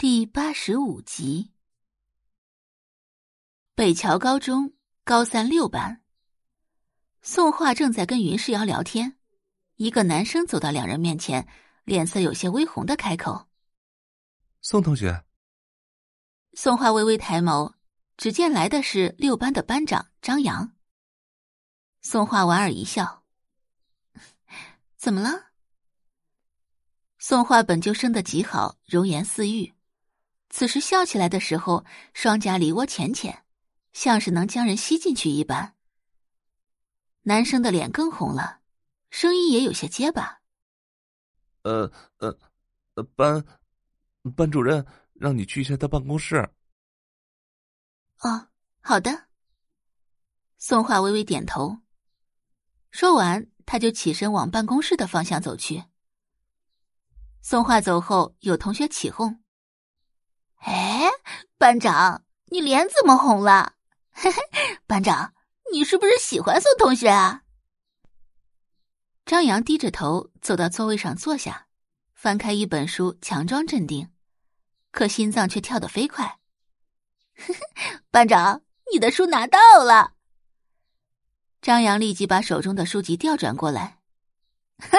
第八十五集，北桥高中高三六班，宋画正在跟云世瑶聊天，一个男生走到两人面前，脸色有些微红的开口：“宋同学。”宋画微微抬眸，只见来的是六班的班长张扬。宋画莞尔一笑：“怎么了？”宋画本就生得极好，容颜似玉。此时笑起来的时候，双颊梨涡浅浅，像是能将人吸进去一般。男生的脸更红了，声音也有些结巴：“呃呃呃，班班主任让你去一下他办公室。”哦，好的。宋画微微点头，说完，他就起身往办公室的方向走去。宋画走后，有同学起哄。哎，班长，你脸怎么红了？嘿嘿，班长，你是不是喜欢宋同学啊？张扬低着头走到座位上坐下，翻开一本书，强装镇定，可心脏却跳得飞快。班长，你的书拿到了。张扬立即把手中的书籍调转过来，哈哈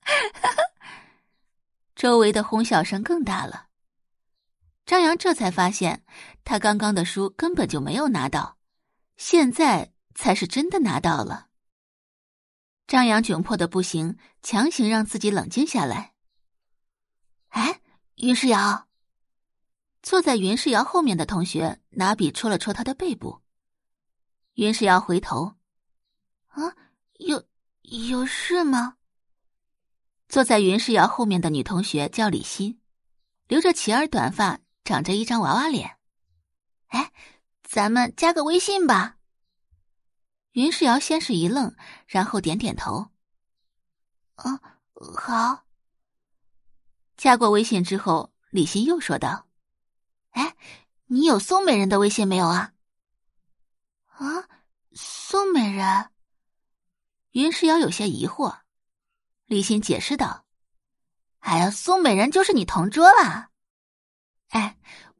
哈哈哈周围的哄笑声更大了。张扬这才发现，他刚刚的书根本就没有拿到，现在才是真的拿到了。张扬窘迫的不行，强行让自己冷静下来。哎，云世瑶，坐在云世瑶后面的同学拿笔戳了戳他的背部。云世瑶回头，啊，有有事吗？坐在云世瑶后面的女同学叫李欣，留着齐耳短发。长着一张娃娃脸，哎，咱们加个微信吧。云世瑶先是一愣，然后点点头。嗯，好。加过微信之后，李欣又说道：“哎，你有宋美人的微信没有啊？”啊，宋美人。云世瑶有些疑惑。李欣解释道：“哎呀，宋美人就是你同桌啦。”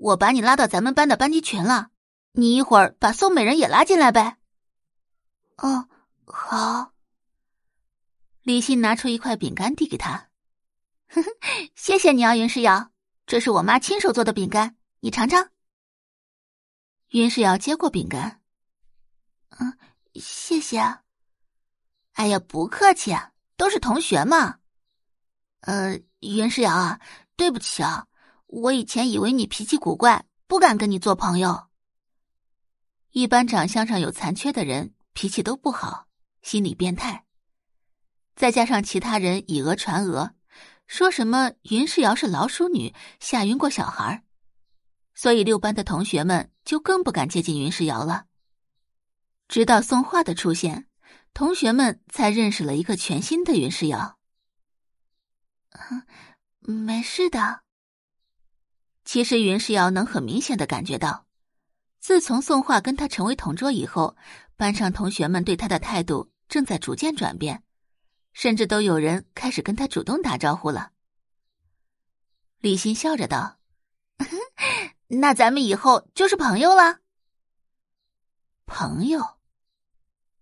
我把你拉到咱们班的班级群了，你一会儿把宋美人也拉进来呗。哦，好。李欣拿出一块饼干递给他，呵呵，谢谢你啊，云世瑶，这是我妈亲手做的饼干，你尝尝。云世瑶接过饼干，嗯，谢谢。啊哎呀，不客气，都是同学嘛。呃，云世瑶啊，对不起啊。我以前以为你脾气古怪，不敢跟你做朋友。一般长相上有残缺的人脾气都不好，心理变态。再加上其他人以讹传讹，说什么云世瑶是老鼠女，吓晕过小孩所以六班的同学们就更不敢接近云世瑶了。直到宋画的出现，同学们才认识了一个全新的云世瑶。没事的。其实云世瑶能很明显的感觉到，自从宋画跟他成为同桌以后，班上同学们对他的态度正在逐渐转变，甚至都有人开始跟他主动打招呼了。李欣笑着道：“ 那咱们以后就是朋友了。”朋友，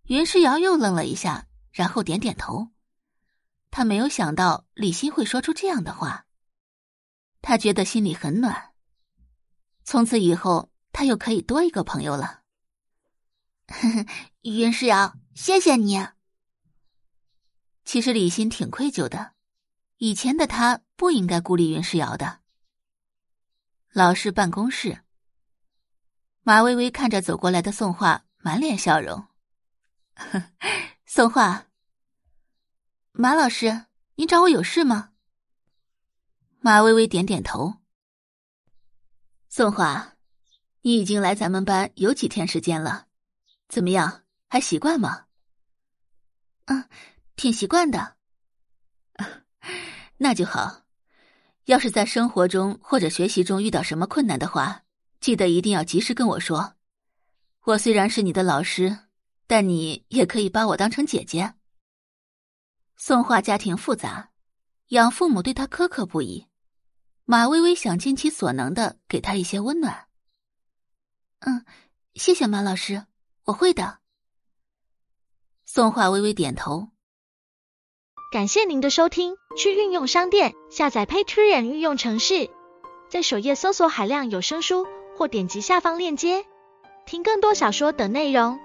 云世瑶又愣了一下，然后点点头。他没有想到李欣会说出这样的话。他觉得心里很暖。从此以后，他又可以多一个朋友了。呵呵云世瑶，谢谢你。其实李欣挺愧疚的，以前的他不应该孤立云世瑶的。老师办公室，马薇薇看着走过来的宋画，满脸笑容。宋画，马老师，您找我有事吗？马微微点点头。宋华，你已经来咱们班有几天时间了？怎么样，还习惯吗？嗯，挺习惯的。那就好。要是在生活中或者学习中遇到什么困难的话，记得一定要及时跟我说。我虽然是你的老师，但你也可以把我当成姐姐。宋华家庭复杂，养父母对他苛刻不已。马微微想尽其所能的给他一些温暖。嗯，谢谢马老师，我会的。宋画微微点头。感谢您的收听，去运用商店下载 Patreon 运用城市，在首页搜索海量有声书，或点击下方链接听更多小说等内容。